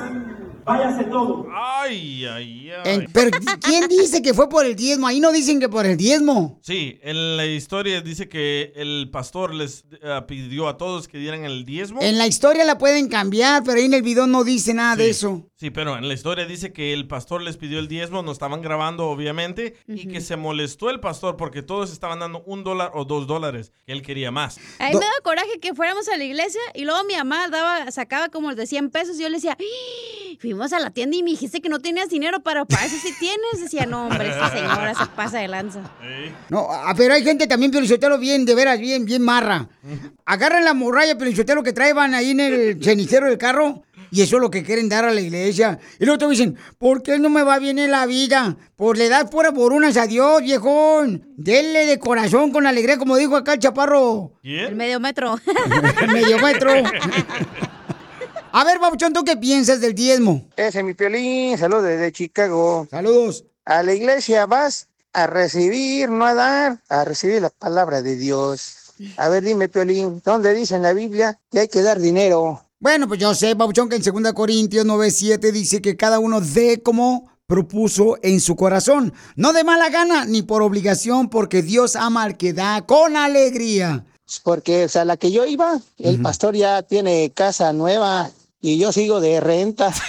váyase todos. Ay, ay, ay. Pero ¿quién dice que fue por el diezmo? Ahí no dicen que por el diezmo. Sí, en la historia dice que el pastor les eh, pidió a todos que dieran el diezmo. En la historia la pueden cambiar, pero ahí en el video no dice nada de eso. Sí, pero en la historia dice que el pastor les pidió el diezmo, nos estaban grabando obviamente, y que se molestó el pastor porque todos estaban dando un dólar o dos dólares, que él quería más. A mí me da coraje que fuéramos a la iglesia y luego mi mamá daba, sacaba como de 100 pesos y yo le decía, "Ih, fuimos a la tienda y me dijiste que no tenías dinero, pero para eso sí tienes. Decía, no, hombre, esta señora se pasa de lanza. No, ah, pero hay gente también, Pelichotelo, bien, de veras, bien, bien marra. Agarran la morralla, Pelichotelo, que traen ahí en el cenicero del carro. Y eso es lo que quieren dar a la iglesia. Y luego te dicen, ¿por qué no me va bien en la vida? Por le das pura por unas a Dios, viejón. Denle de corazón con alegría, como dijo acá el chaparro. El medio metro. El medio metro. A ver, Babuchón, ¿tú qué piensas del diezmo? Ese es mi piolín, saludos desde Chicago. Saludos. A la iglesia vas a recibir, no a dar, a recibir la palabra de Dios. A ver, dime, piolín, ¿dónde dice en la Biblia que hay que dar dinero? Bueno, pues yo sé, Babuchón, que en 2 Corintios 9.7 dice que cada uno dé como propuso en su corazón. No de mala gana ni por obligación, porque Dios ama al que da con alegría. Porque, o sea, la que yo iba, el pastor ya tiene casa nueva y yo sigo de renta.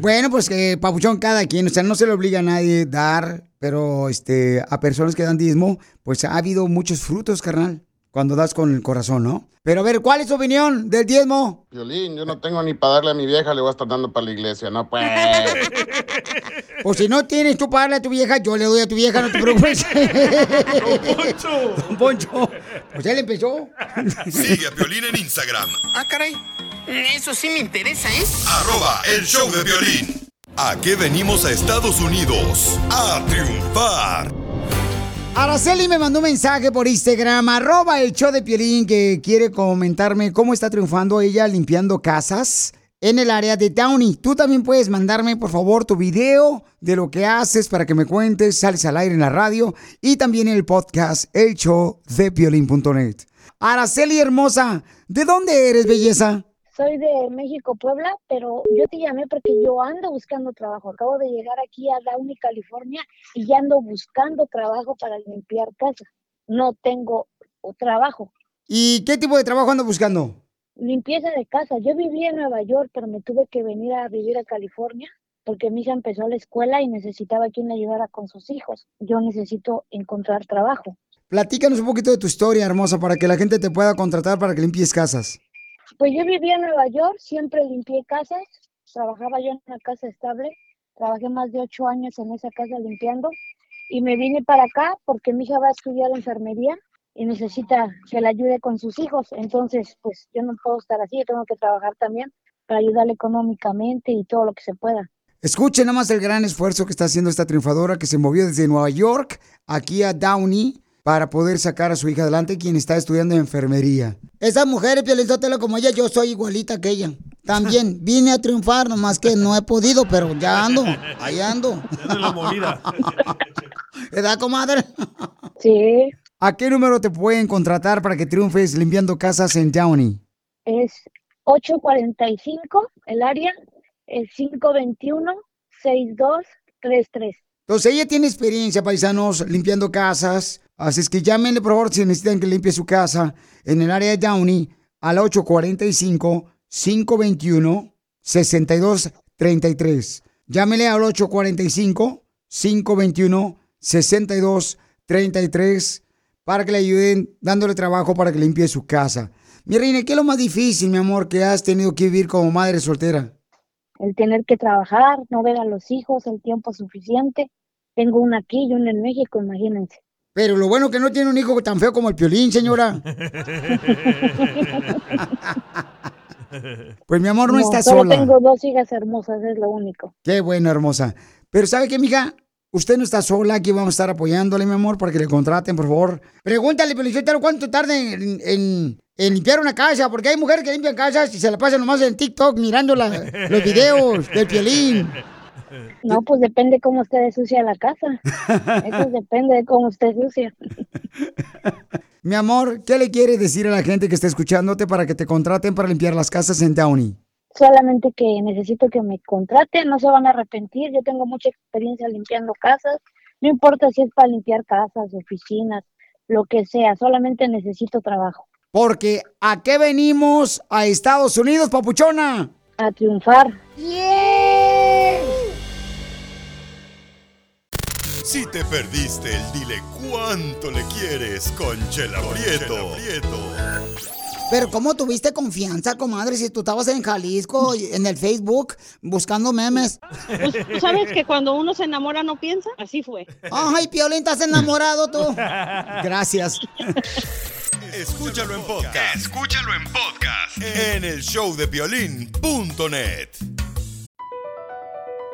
Bueno, pues que Papuchón, cada quien, o sea, no se le obliga a nadie dar, pero este, a personas que dan diezmo, pues ha habido muchos frutos, carnal, cuando das con el corazón, ¿no? Pero a ver, ¿cuál es tu opinión del diezmo? Violín, yo no tengo ni para darle a mi vieja, le voy a estar dando para la iglesia, no pues. O si no tienes tú para darle a tu vieja, yo le doy a tu vieja, no te preocupes. Don Poncho. Don Poncho. Pues él empezó. Sigue a Piolín en Instagram, Ah, caray. Eso sí me interesa, ¿eh? arroba el show de violín. ¿A qué venimos a Estados Unidos? A triunfar. Araceli me mandó un mensaje por Instagram, arroba el show de Piolín, que quiere comentarme cómo está triunfando ella limpiando casas en el área de Downey. Tú también puedes mandarme, por favor, tu video de lo que haces para que me cuentes, sales al aire en la radio y también en el podcast El Show de Piolín.net. Araceli hermosa, ¿de dónde eres, belleza? Soy de México, Puebla, pero yo te llamé porque yo ando buscando trabajo. Acabo de llegar aquí a Downey, California, y ya ando buscando trabajo para limpiar casa. No tengo trabajo. ¿Y qué tipo de trabajo ando buscando? Limpieza de casa. Yo vivía en Nueva York, pero me tuve que venir a vivir a California porque mi hija empezó la escuela y necesitaba quien le ayudara con sus hijos. Yo necesito encontrar trabajo. Platícanos un poquito de tu historia, hermosa, para que la gente te pueda contratar para que limpies casas. Pues yo vivía en Nueva York, siempre limpié casas, trabajaba yo en una casa estable, trabajé más de ocho años en esa casa limpiando y me vine para acá porque mi hija va a estudiar enfermería y necesita que la ayude con sus hijos. Entonces, pues yo no puedo estar así, yo tengo que trabajar también para ayudarle económicamente y todo lo que se pueda. Escuchen nada más el gran esfuerzo que está haciendo esta triunfadora que se movió desde Nueva York aquí a Downey para poder sacar a su hija adelante, quien está estudiando enfermería. Esa mujer, Piolizotelo, como ella, yo soy igualita que ella. También vine a triunfar, nomás que no he podido, pero ya ando, ahí ando. de la movida. ¿Verdad, comadre? Sí. ¿A qué número te pueden contratar para que triunfes limpiando casas en Downey? Es 845 el área, es 521-6233. Entonces ella tiene experiencia, paisanos, limpiando casas. Así es que llámenle, por favor, si necesitan que limpie su casa en el área de Downey al 845-521-6233. Llámele al 845-521-6233 para que le ayuden dándole trabajo para que limpie su casa. Mi reina, ¿qué es lo más difícil, mi amor, que has tenido que vivir como madre soltera? El tener que trabajar, no ver a los hijos el tiempo suficiente. Tengo una aquí y una en México, imagínense. Pero lo bueno que no tiene un hijo tan feo como el Piolín, señora. Pues mi amor, no, está solo sola. tengo dos hijas hermosas, es lo único. Qué bueno, hermosa. Pero ¿sabe qué, mija? Usted no está sola, aquí vamos a estar apoyándole, mi amor, para que le contraten, por favor. Pregúntale, Piolichotero, cuánto tarda en, en- en limpiar una casa, porque hay mujeres que limpian casas y se la pasan nomás en TikTok mirando la- los videos del Piolín. No, pues depende cómo esté de sucia la casa. Eso depende de cómo esté sucia. Mi amor, ¿qué le quieres decir a la gente que está escuchándote para que te contraten para limpiar las casas en Downey? Solamente que necesito que me contraten, no se van a arrepentir. Yo tengo mucha experiencia limpiando casas. No importa si es para limpiar casas, oficinas, lo que sea, solamente necesito trabajo. Porque ¿a qué venimos a Estados Unidos, papuchona? A triunfar. Si te perdiste el dile cuánto le quieres con Chela Prieto. Pero ¿cómo tuviste confianza, comadre, si tú estabas en Jalisco, en el Facebook, buscando memes? Pues, ¿tú sabes que cuando uno se enamora no piensa? Así fue. Ay, Piolín, ¿estás enamorado tú? Gracias. Escúchalo en podcast. Escúchalo en podcast. En el showdepiolín.net.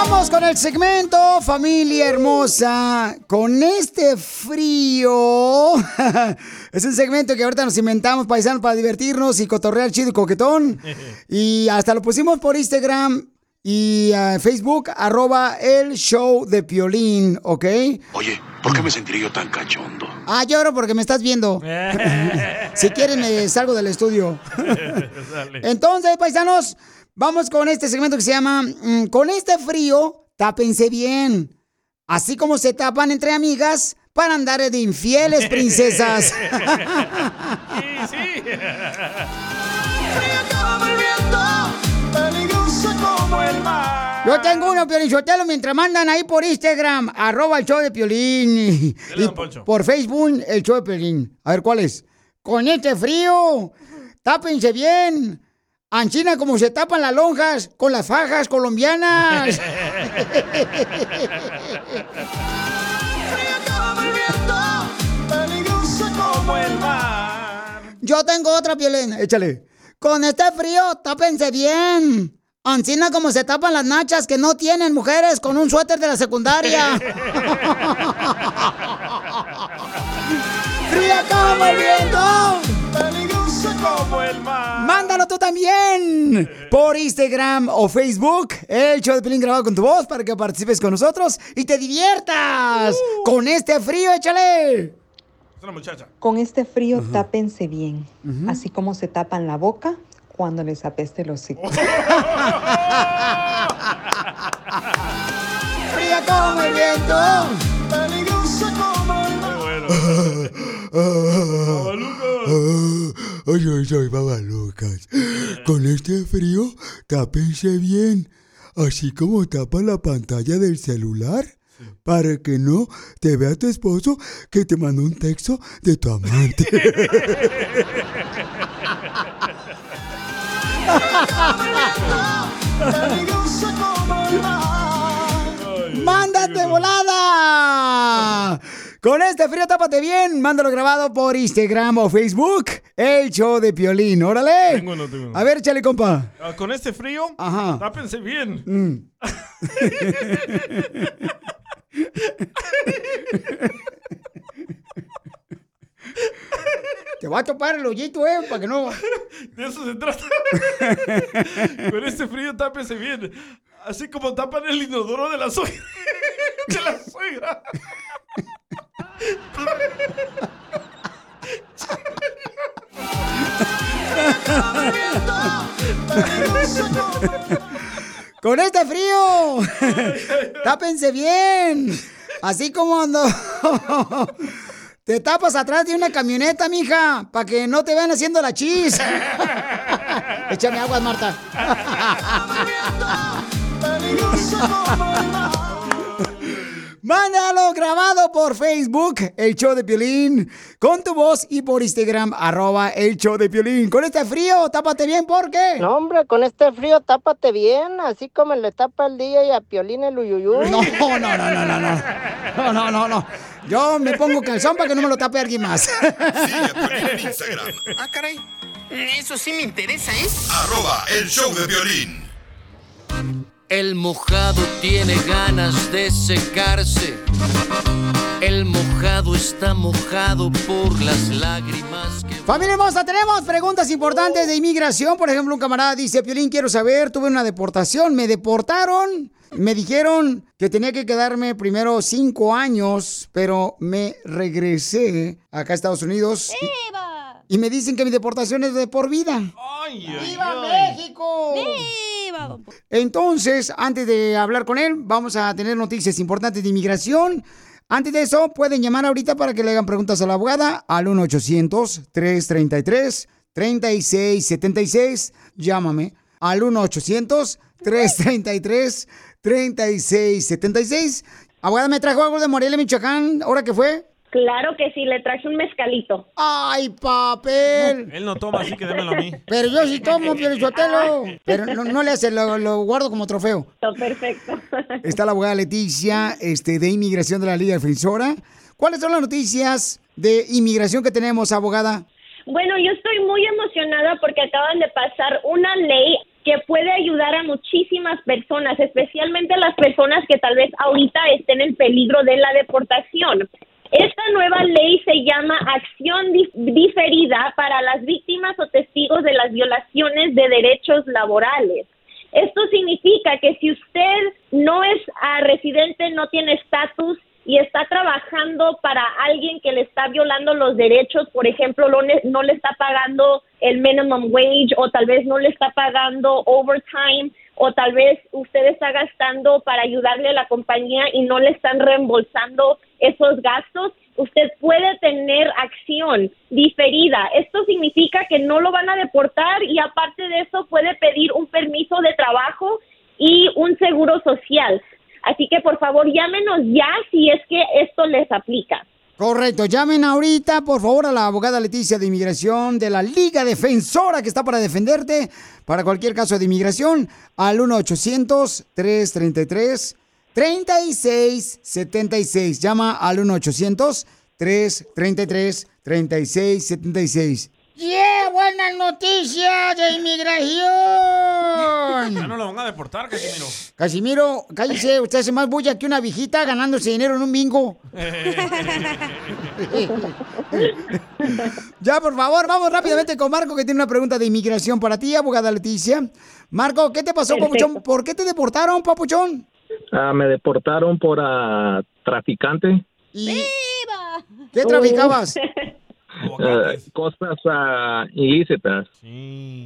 Vamos con el segmento, familia hermosa. Con este frío. es un segmento que ahorita nos inventamos, paisanos, para divertirnos y cotorrear chido y coquetón. Y hasta lo pusimos por Instagram y ah, Facebook, arroba el show de Piolín, ¿ok? Oye, ¿por qué me sentiré yo tan cachondo? Ah, lloro porque me estás viendo. si quieren, me salgo del estudio. Entonces, paisanos, vamos con este segmento que se llama mm, Con este frío, tápense bien. Así como se tapan entre amigas para andar de infieles, princesas. Yo tengo uno, Piolín Sotelo, mientras mandan ahí por Instagram, arroba el show de Piolín. Y, Dale, y por Facebook, el show de Piolín. A ver, ¿cuál es? Con este frío, tápense bien. Anchina como se tapan las lonjas con las fajas colombianas. Yo tengo otra, Piolín. Échale. Con este frío, tápense bien. Ancina como se tapan las nachas que no tienen mujeres con un suéter de la secundaria. ¡Fría como el viento! Peligrosa como el mar. Mándalo tú también por Instagram o Facebook, el show de Pelín grabado con tu voz para que participes con nosotros y te diviertas con este frío, échale. Es una muchacha. Con este frío, tápense bien, así como se tapan la boca cuando les apeste el hocico. ¡Fría como el viento! Peligrosa como el mar. Ay, ay, ay, babalucas. Con este frío, tápense bien. Así como tapan la pantalla del celular para que no te vea tu esposo que te mandó un texto de tu amante. ¡Mándate volada! Con este frío tápate bien, mándalo grabado por Instagram o Facebook, el show de Piolín, órale. Tengo uno, tengo uno. A ver, chale, compa. Ah, Con este frío, Ajá. tápense bien. Mm. Te va a topar el hoyito, eh, para que no. De eso se trata. Con este frío, tápense bien. Así como tapan el inodoro de la suegra. De la suegra. Con este frío, tápense bien. Así como cuando te tapas atrás de una camioneta, mija, para que no te vean haciendo la chis. Échame aguas, Marta. Mándalo grabado por Facebook, el show de Piolín, con tu voz y por Instagram, arroba el show de Piolín. Con este frío, tápate bien, ¿por qué? No, hombre, con este frío tápate bien, así como le tapa el día y a Piolín el uyuyuy. No, no, no, no, no, no. No, no, no, no. Yo me pongo calzón para que no me lo tape alguien más. Ah, caray. Eso sí me interesa, ¿eh? Arroba el show de violín. El mojado tiene ganas de secarse. El mojado está mojado por las lágrimas que... Familia hermosa, tenemos preguntas importantes de inmigración. Por ejemplo, un camarada dice, Piolín, quiero saber, tuve una deportación, me deportaron, me dijeron que tenía que quedarme primero cinco años, pero me regresé acá a Estados Unidos. Y, y me dicen que mi deportación es de por vida. ¡Viva México! ¡Viva! Entonces, antes de hablar con él, vamos a tener noticias importantes de inmigración. Antes de eso, pueden llamar ahorita para que le hagan preguntas a la abogada al 1-800-333-3676. Llámame al 1-800-333-3676. Abogada, me trajo algo de Morelia, Michoacán, ¿ahora qué fue? Claro que sí, le traje un mezcalito. ¡Ay, papel! Él no toma, así que démelo a mí. Pero yo sí tomo, Pielichotelo. Pero no, no le hace, lo, lo guardo como trofeo. Perfecto. Está la abogada Leticia este, de Inmigración de la Liga Defensora. ¿Cuáles son las noticias de inmigración que tenemos, abogada? Bueno, yo estoy muy emocionada porque acaban de pasar una ley que puede ayudar a muchísimas personas, especialmente a las personas que tal vez ahorita estén en peligro de la deportación. Esta nueva ley se llama Acción Dif- Diferida para las víctimas o testigos de las violaciones de derechos laborales. Esto significa que si usted no es ah, residente, no tiene estatus y está trabajando para alguien que le está violando los derechos, por ejemplo, lo ne- no le está pagando el minimum wage o tal vez no le está pagando overtime o tal vez usted está gastando para ayudarle a la compañía y no le están reembolsando esos gastos, usted puede tener acción diferida. Esto significa que no lo van a deportar y aparte de eso puede pedir un permiso de trabajo y un seguro social. Así que por favor llámenos ya si es que esto les aplica. Correcto, llamen ahorita, por favor, a la abogada Leticia de Inmigración de la Liga Defensora que está para defenderte para cualquier caso de inmigración al 1-800-333-3676. Llama al 1-800-333-3676. ¡Yeah! ¡Buenas noticias de inmigración! Ya no lo van a deportar, Casimiro. Casimiro, cállese, usted hace más bulla que una viejita ganándose dinero en un bingo. Ya, por favor, vamos rápidamente con Marco, que tiene una pregunta de inmigración para ti, abogada Leticia. Marco, ¿qué te pasó, Perfecto. papuchón? ¿Por qué te deportaron, papuchón? Ah, me deportaron por ah, traficante. Y... ¿Qué traficabas? Ah, cosas ah, ilícitas.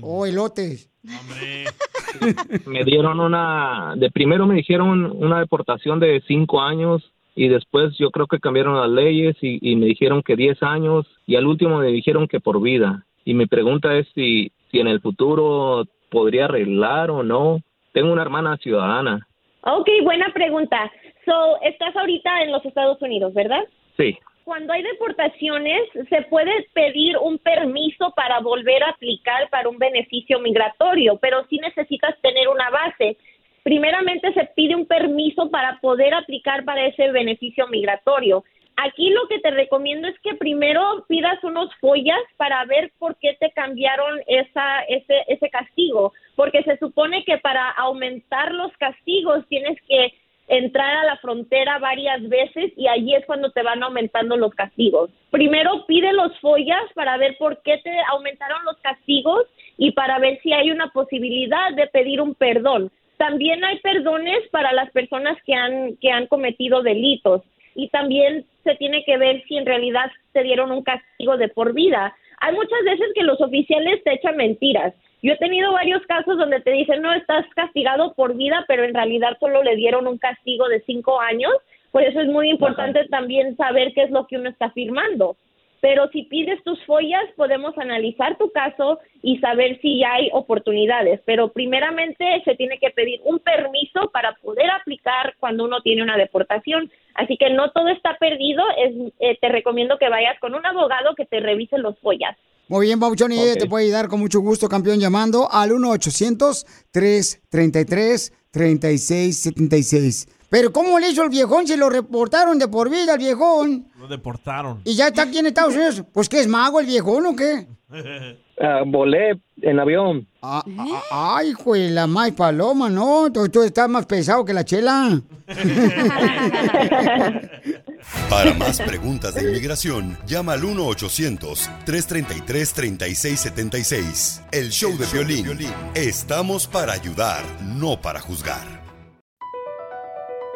Oh, elotes. Me dieron una, de primero me dijeron una deportación de cinco años y después yo creo que cambiaron las leyes y, y me dijeron que 10 años y al último me dijeron que por vida. Y mi pregunta es si, si en el futuro podría arreglar o no. Tengo una hermana ciudadana. Ok, buena pregunta. So, estás ahorita en los Estados Unidos, ¿verdad? Sí. Cuando hay deportaciones, se puede pedir un permiso para volver a aplicar para un beneficio migratorio, pero sí necesitas tener una base. Primeramente se pide un permiso para poder aplicar para ese beneficio migratorio. Aquí lo que te recomiendo es que primero pidas unos follas para ver por qué te cambiaron esa, ese, ese castigo, porque se supone que para aumentar los castigos tienes que entrar a la frontera varias veces y allí es cuando te van aumentando los castigos. Primero pide los follas para ver por qué te aumentaron los castigos y para ver si hay una posibilidad de pedir un perdón. También hay perdones para las personas que han que han cometido delitos y también se tiene que ver si en realidad te dieron un castigo de por vida. Hay muchas veces que los oficiales te echan mentiras. Yo he tenido varios casos donde te dicen, no, estás castigado por vida, pero en realidad solo le dieron un castigo de cinco años. Por eso es muy importante también saber qué es lo que uno está firmando. Pero si pides tus follas, podemos analizar tu caso y saber si hay oportunidades. Pero primeramente se tiene que pedir un permiso para poder aplicar cuando uno tiene una deportación. Así que no todo está perdido. Es, eh, te recomiendo que vayas con un abogado que te revise los follas. Muy bien, Pauchón, y ella te puede ayudar con mucho gusto, campeón, llamando al 1-800-333-3676. Pero ¿cómo le hizo el viejón? Se lo reportaron de por vida al viejón. Deportaron. Y ya está aquí en Estados Unidos. Pues ¿qué es mago el viejón o qué? Ah, volé en avión. Ah, ah, ay, hijo de la más paloma, ¿no? Tú, tú estás más pesado que la chela. Para más preguntas de inmigración, llama al 1-800-333-3676. El show de violín. Estamos para ayudar, no para juzgar.